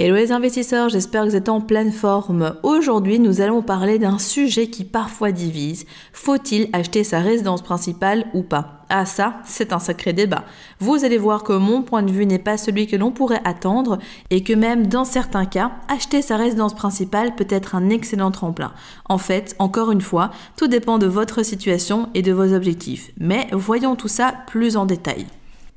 Hello les investisseurs, j'espère que vous êtes en pleine forme. Aujourd'hui, nous allons parler d'un sujet qui parfois divise. Faut-il acheter sa résidence principale ou pas? Ah ça, c'est un sacré débat. Vous allez voir que mon point de vue n'est pas celui que l'on pourrait attendre et que même dans certains cas, acheter sa résidence principale peut être un excellent tremplin. En fait, encore une fois, tout dépend de votre situation et de vos objectifs. Mais voyons tout ça plus en détail.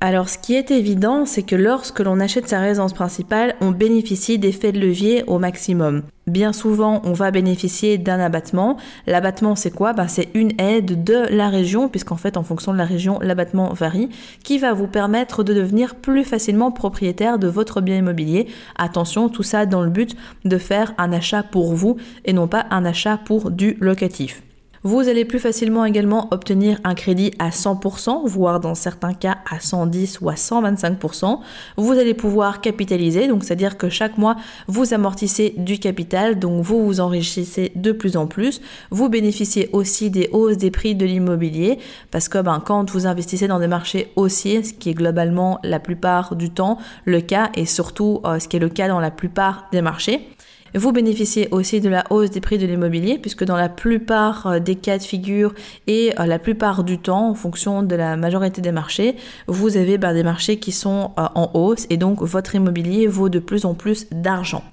Alors ce qui est évident, c'est que lorsque l'on achète sa résidence principale, on bénéficie d'effets de levier au maximum. Bien souvent, on va bénéficier d'un abattement. L'abattement, c'est quoi? Ben, C'est une aide de la région, puisqu'en fait, en fonction de la région, l'abattement varie, qui va vous permettre de devenir plus facilement propriétaire de votre bien immobilier. Attention, tout ça dans le but de faire un achat pour vous et non pas un achat pour du locatif. Vous allez plus facilement également obtenir un crédit à 100%, voire dans certains cas à 110 ou à 125%. Vous allez pouvoir capitaliser, donc c'est-à-dire que chaque mois, vous amortissez du capital, donc vous vous enrichissez de plus en plus. Vous bénéficiez aussi des hausses des prix de l'immobilier, parce que ben, quand vous investissez dans des marchés haussiers, ce qui est globalement la plupart du temps le cas, et surtout euh, ce qui est le cas dans la plupart des marchés, vous bénéficiez aussi de la hausse des prix de l'immobilier puisque dans la plupart euh, des cas de figure et euh, la plupart du temps, en fonction de la majorité des marchés, vous avez bah, des marchés qui sont euh, en hausse et donc votre immobilier vaut de plus en plus d'argent.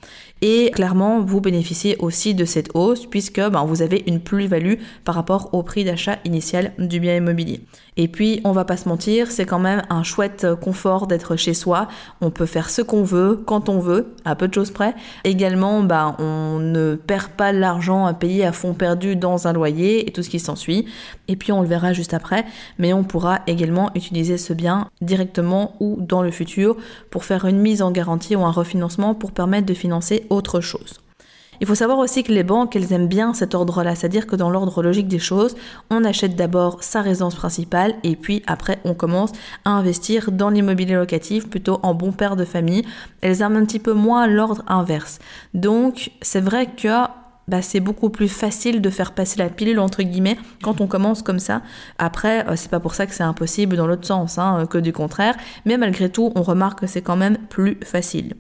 Et clairement, vous bénéficiez aussi de cette hausse puisque ben, vous avez une plus-value par rapport au prix d'achat initial du bien immobilier. Et puis, on va pas se mentir, c'est quand même un chouette confort d'être chez soi. On peut faire ce qu'on veut, quand on veut, à peu de choses près. Également, ben, on ne perd pas l'argent à payer à fond perdu dans un loyer et tout ce qui s'ensuit. Et puis, on le verra juste après, mais on pourra également utiliser ce bien directement ou dans le futur pour faire une mise en garantie ou un refinancement pour permettre de financer autre chose. Il faut savoir aussi que les banques, elles aiment bien cet ordre-là, c'est-à-dire que dans l'ordre logique des choses, on achète d'abord sa résidence principale et puis après on commence à investir dans l'immobilier locatif, plutôt en bon père de famille. Elles aiment un petit peu moins l'ordre inverse. Donc c'est vrai que bah, c'est beaucoup plus facile de faire passer la pilule entre guillemets quand on commence comme ça. Après, euh, c'est pas pour ça que c'est impossible dans l'autre sens, hein, que du contraire. Mais malgré tout, on remarque que c'est quand même plus facile.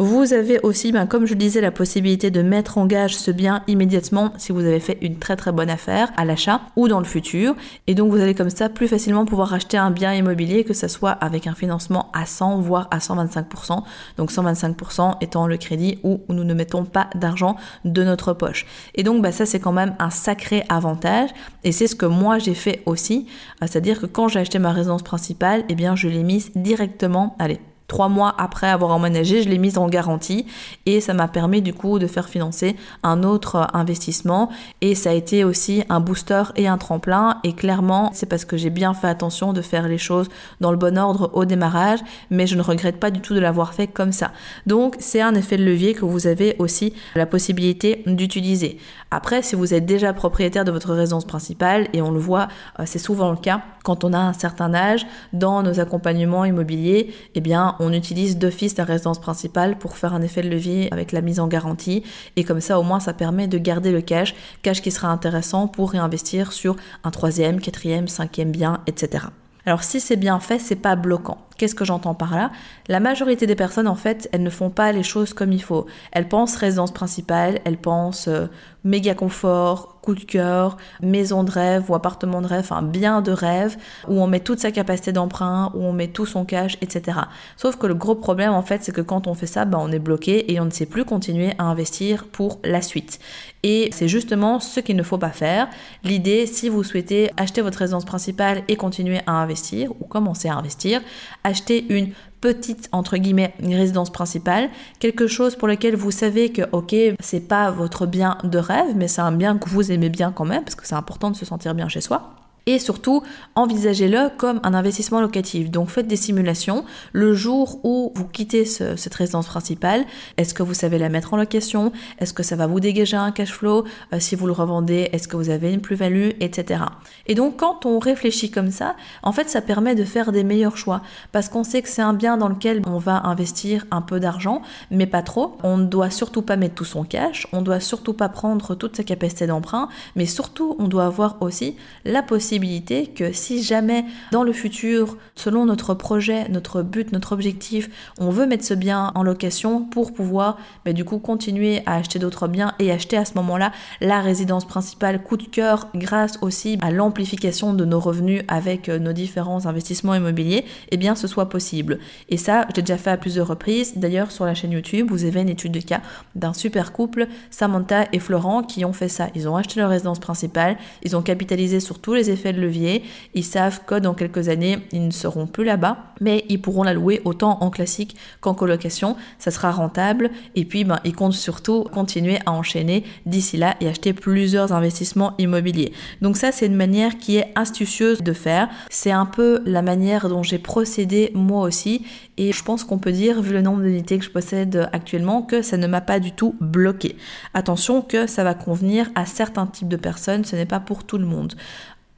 Vous avez aussi, ben, comme je le disais, la possibilité de mettre en gage ce bien immédiatement si vous avez fait une très très bonne affaire à l'achat ou dans le futur. Et donc vous allez comme ça plus facilement pouvoir acheter un bien immobilier que ce soit avec un financement à 100 voire à 125%. Donc 125% étant le crédit où nous ne mettons pas d'argent de notre poche. Et donc bah, ça c'est quand même un sacré avantage et c'est ce que moi j'ai fait aussi. C'est-à-dire que quand j'ai acheté ma résidence principale, eh bien je l'ai mise directement, allez, Trois mois après avoir emménagé, je l'ai mise en garantie et ça m'a permis du coup de faire financer un autre investissement et ça a été aussi un booster et un tremplin et clairement c'est parce que j'ai bien fait attention de faire les choses dans le bon ordre au démarrage mais je ne regrette pas du tout de l'avoir fait comme ça. Donc c'est un effet de levier que vous avez aussi la possibilité d'utiliser. Après si vous êtes déjà propriétaire de votre résidence principale et on le voit euh, c'est souvent le cas quand on a un certain âge dans nos accompagnements immobiliers, eh bien on utilise d'office la résidence principale pour faire un effet de levier avec la mise en garantie et comme ça au moins ça permet de garder le cash, cash qui sera intéressant pour réinvestir sur un troisième, quatrième, cinquième bien, etc. Alors si c'est bien fait, c'est pas bloquant. Qu'est-ce que j'entends par là? La majorité des personnes, en fait, elles ne font pas les choses comme il faut. Elles pensent résidence principale, elles pensent euh, méga confort, coup de cœur, maison de rêve ou appartement de rêve, enfin bien de rêve, où on met toute sa capacité d'emprunt, où on met tout son cash, etc. Sauf que le gros problème, en fait, c'est que quand on fait ça, bah, on est bloqué et on ne sait plus continuer à investir pour la suite. Et c'est justement ce qu'il ne faut pas faire. L'idée, si vous souhaitez acheter votre résidence principale et continuer à investir ou commencer à investir, acheter une petite entre guillemets résidence principale, quelque chose pour lequel vous savez que ok c'est pas votre bien de rêve mais c'est un bien que vous aimez bien quand même parce que c'est important de se sentir bien chez soi Et surtout, envisagez-le comme un investissement locatif. Donc faites des simulations. Le jour où vous quittez cette résidence principale, est-ce que vous savez la mettre en location? Est-ce que ça va vous dégager un cash flow? Euh, Si vous le revendez, est-ce que vous avez une plus-value Etc. Et donc quand on réfléchit comme ça, en fait ça permet de faire des meilleurs choix. Parce qu'on sait que c'est un bien dans lequel on va investir un peu d'argent, mais pas trop. On ne doit surtout pas mettre tout son cash, on ne doit surtout pas prendre toute sa capacité d'emprunt, mais surtout on doit avoir aussi la possibilité que si jamais dans le futur, selon notre projet, notre but, notre objectif, on veut mettre ce bien en location pour pouvoir mais du coup continuer à acheter d'autres biens et acheter à ce moment-là la résidence principale coup de cœur grâce aussi à l'amplification de nos revenus avec euh, nos différents investissements immobiliers, eh bien ce soit possible. Et ça, j'ai déjà fait à plusieurs reprises. D'ailleurs, sur la chaîne YouTube, vous avez une étude de cas d'un super couple, Samantha et Florent, qui ont fait ça. Ils ont acheté leur résidence principale, ils ont capitalisé sur tous les effets de levier, ils savent que dans quelques années, ils ne seront plus là-bas, mais ils pourront la louer autant en classique qu'en colocation. Ça sera rentable et puis ben, ils comptent surtout continuer à enchaîner d'ici là et acheter plusieurs investissements immobiliers. Donc ça, c'est une manière qui est astucieuse de faire. C'est un peu la manière dont j'ai procédé moi aussi et je pense qu'on peut dire, vu le nombre d'unités que je possède actuellement, que ça ne m'a pas du tout bloqué. Attention que ça va convenir à certains types de personnes, ce n'est pas pour tout le monde.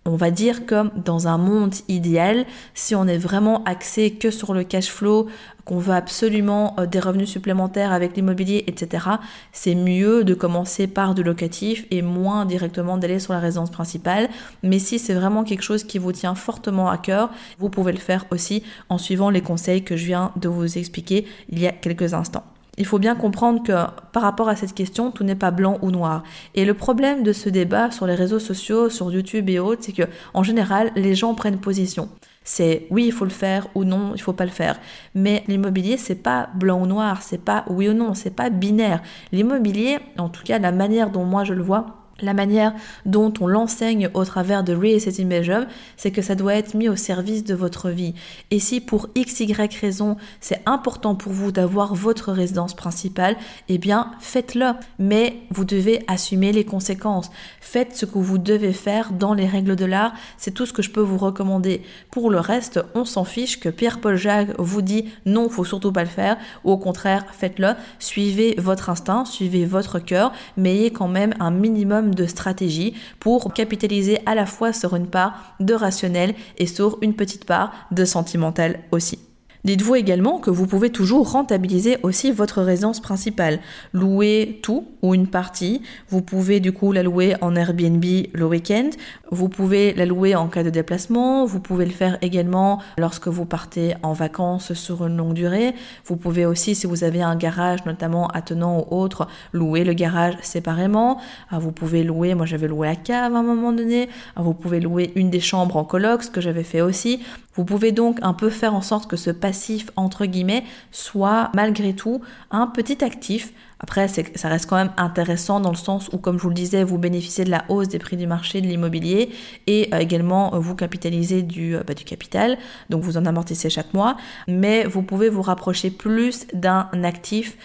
On va dire que dans un monde idéal, si on est vraiment axé que sur le cash flow, qu'on veut absolument euh, des revenus supplémentaires avec l'immobilier, etc., c'est mieux de commencer par du locatif et moins directement d'aller sur la résidence principale. Mais si c'est vraiment quelque chose qui vous tient fortement à cœur, vous pouvez le faire aussi en suivant les conseils que je viens de vous expliquer il y a quelques instants il faut bien comprendre que par rapport à cette question, tout n'est pas blanc ou noir. Et le problème de ce débat sur les réseaux sociaux, sur YouTube et autres, c'est que en général, les gens prennent position. C'est oui, il faut le faire ou non, il faut pas le faire. Mais l'immobilier, c'est pas blanc ou noir, c'est pas oui ou non, c'est pas binaire. L'immobilier, en tout cas la manière dont moi je le vois, la manière dont on l'enseigne au travers de in Belgium, c'est que ça doit être mis au service de votre vie. Et si pour x, y raison, c'est important pour vous d'avoir votre résidence principale, eh bien, faites-le. Mais vous devez assumer les conséquences. Faites ce que vous devez faire dans les règles de l'art. C'est tout ce que je peux vous recommander. Pour le reste, on s'en fiche que Pierre-Paul Jacques vous dit non, faut surtout pas le faire, ou au contraire, faites-le. Suivez votre instinct, suivez votre cœur, mais ayez quand même un minimum de stratégie pour capitaliser à la fois sur une part de rationnel et sur une petite part de sentimental aussi. Dites-vous également que vous pouvez toujours rentabiliser aussi votre résidence principale. Louer tout ou une partie. Vous pouvez du coup la louer en Airbnb le week-end. Vous pouvez la louer en cas de déplacement. Vous pouvez le faire également lorsque vous partez en vacances sur une longue durée. Vous pouvez aussi, si vous avez un garage notamment attenant ou autre, louer le garage séparément. Ah, vous pouvez louer, moi j'avais loué la cave à un moment donné. Ah, vous pouvez louer une des chambres en coloc, ce que j'avais fait aussi. Vous pouvez donc un peu faire en sorte que ce passif, entre guillemets, soit malgré tout un petit actif après, ça reste quand même intéressant dans le sens où, comme je vous le disais, vous bénéficiez de la hausse des prix du marché de l'immobilier et euh, également euh, vous capitalisez euh, bah, du capital, donc vous en amortissez chaque mois, mais vous pouvez vous rapprocher plus d'un actif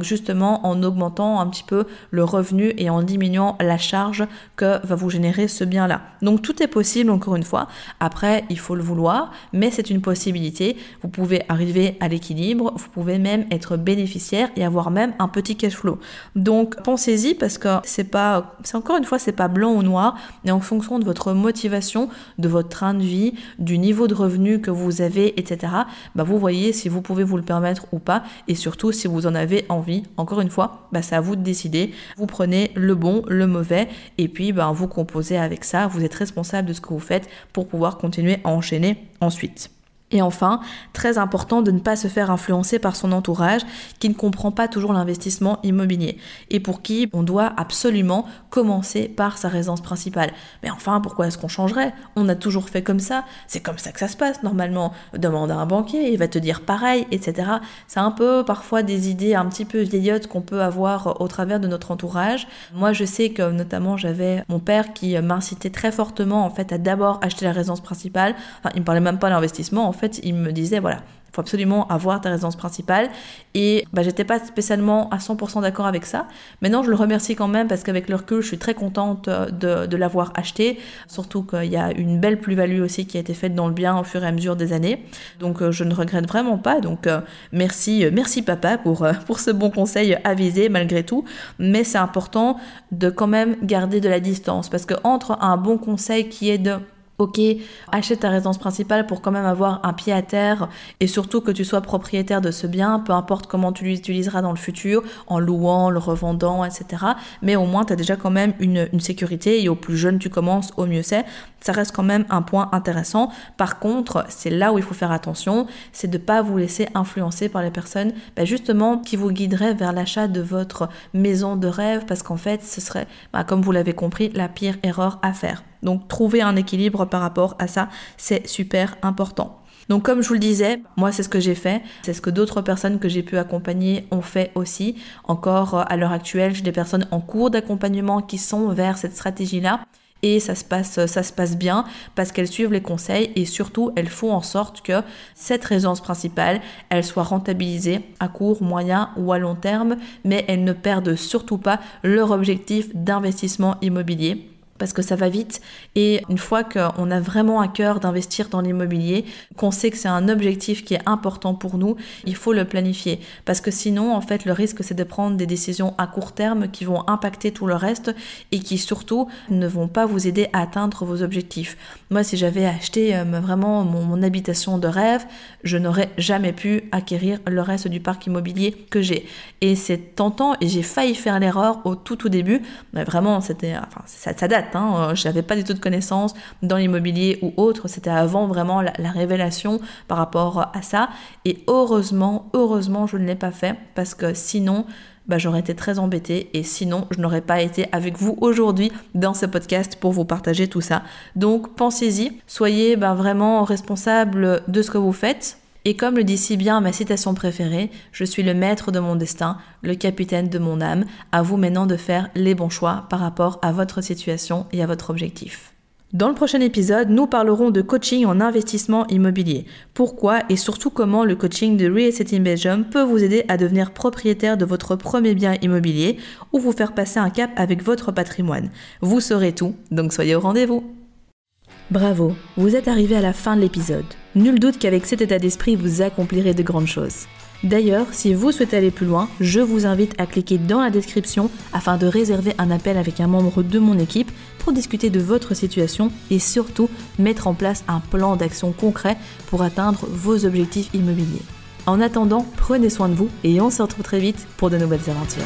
justement en augmentant un petit peu le revenu et en diminuant la charge que va vous générer ce bien-là. Donc tout est possible encore une fois. Après, il faut le vouloir, mais c'est une possibilité. Vous pouvez arriver à l'équilibre, vous pouvez même être bénéficiaire et avoir même un petit cash flow. Donc pensez-y parce que c'est pas, encore une fois, c'est pas blanc ou noir, mais en fonction de votre motivation, de votre train de vie, du niveau de revenu que vous avez, etc. Bah vous voyez si vous pouvez vous le permettre ou pas, et surtout si vous en avez envie. Encore une fois, bah c'est à vous de décider. Vous prenez le bon, le mauvais, et puis bah, vous composez avec ça. Vous êtes responsable de ce que vous faites pour pouvoir continuer à enchaîner ensuite. Et enfin, très important de ne pas se faire influencer par son entourage qui ne comprend pas toujours l'investissement immobilier et pour qui on doit absolument commencer par sa résidence principale. Mais enfin, pourquoi est-ce qu'on changerait? On a toujours fait comme ça, c'est comme ça que ça se passe normalement. Demande à un banquier, il va te dire pareil, etc. C'est un peu parfois des idées un petit peu vieillottes qu'on peut avoir au travers de notre entourage. Moi, je sais que notamment j'avais mon père qui m'incitait très fortement en fait à d'abord acheter la résidence principale. Enfin, il me parlait même pas d'investissement en fait, il me disait voilà, faut absolument avoir ta résidence principale. Et bah, j'étais pas spécialement à 100% d'accord avec ça. Maintenant, je le remercie quand même parce qu'avec le recul, je suis très contente de, de l'avoir acheté. Surtout qu'il y a une belle plus-value aussi qui a été faite dans le bien au fur et à mesure des années. Donc, euh, je ne regrette vraiment pas. Donc, euh, merci, euh, merci papa pour, pour ce bon conseil avisé malgré tout. Mais c'est important de quand même garder de la distance parce que entre un bon conseil qui est de ok, achète ta résidence principale pour quand même avoir un pied à terre et surtout que tu sois propriétaire de ce bien, peu importe comment tu l'utiliseras dans le futur, en louant, le revendant, etc. Mais au moins, tu as déjà quand même une, sécurité et au plus jeune tu commences, au mieux c'est. Ça reste quand même un point intéressant. Par contre, c'est là où il faut faire attention, c'est de ne pas vous laisser influencer par les personnes bah, justement qui vous guideraient vers l'achat de votre maison de rêve parce qu'en fait, ce serait, bah, comme vous l'avez compris, la pire erreur à faire. Donc trouver un équilibre par rapport à ça, c'est super important. Donc comme je vous le disais, moi c'est ce que j'ai fait, c'est ce que d'autres personnes que j'ai pu accompagner ont fait aussi. Encore euh, à l'heure actuelle, j'ai des personnes en cours d'accompagnement qui sont vers cette stratégie-là et ça se passe ça se passe bien parce qu'elles suivent les conseils et surtout elles font en sorte que cette résidence principale elle soit rentabilisée à court, moyen ou à long terme mais elles ne perdent surtout pas leur objectif d'investissement immobilier parce que ça va vite. Et une fois qu'on a vraiment à cœur d'investir dans l'immobilier, qu'on sait que c'est un objectif qui est important pour nous, il faut le planifier. Parce que sinon, en fait, le risque, c'est de prendre des décisions à court terme qui vont impacter tout le reste et qui surtout ne vont pas vous aider à atteindre vos objectifs. Moi, si j'avais acheté euh, vraiment mon, habitation de rêve, je n'aurais jamais pu acquérir le reste du parc immobilier que j'ai. Et c'est tentant et j'ai failli faire l'erreur au tout tout début. Mais vraiment, c'était, enfin, ça, ça date Hein, euh, je n'avais pas du tout de connaissances dans l'immobilier ou autre. C'était avant vraiment la, révélation par rapport à ça. Et heureusement, heureusement, je ne l'ai pas fait parce que sinon, bah, j'aurais été très embêtée et sinon je n'aurais pas été avec vous aujourd'hui dans ce podcast pour vous partager tout ça. Donc pensez-y, soyez bah, vraiment responsable de ce que vous faites. Et comme le dit si bien ma citation préférée, je suis le maître de mon destin, le capitaine de mon âme, à vous maintenant de faire les bons choix par rapport à votre situation et à votre objectif. Dans le prochain épisode, nous parlerons de coaching en investissement immobilier. Pourquoi et surtout comment le coaching de Real Estate in Belgium peut vous aider à devenir propriétaire de votre premier bien immobilier ou vous faire passer un cap avec votre patrimoine. Vous saurez tout, donc soyez au rendez-vous. Bravo, vous êtes arrivé à la fin de l'épisode. Nul doute qu'avec cet état d'esprit, vous accomplirez de grandes choses. D'ailleurs, si vous souhaitez aller plus loin, je vous invite à cliquer dans la description afin de réserver un appel avec un membre de mon équipe pour discuter de votre situation et surtout mettre en place un plan d'action concret pour atteindre vos objectifs immobiliers. En attendant, prenez soin de vous et on se retrouve très vite pour de nouvelles aventures.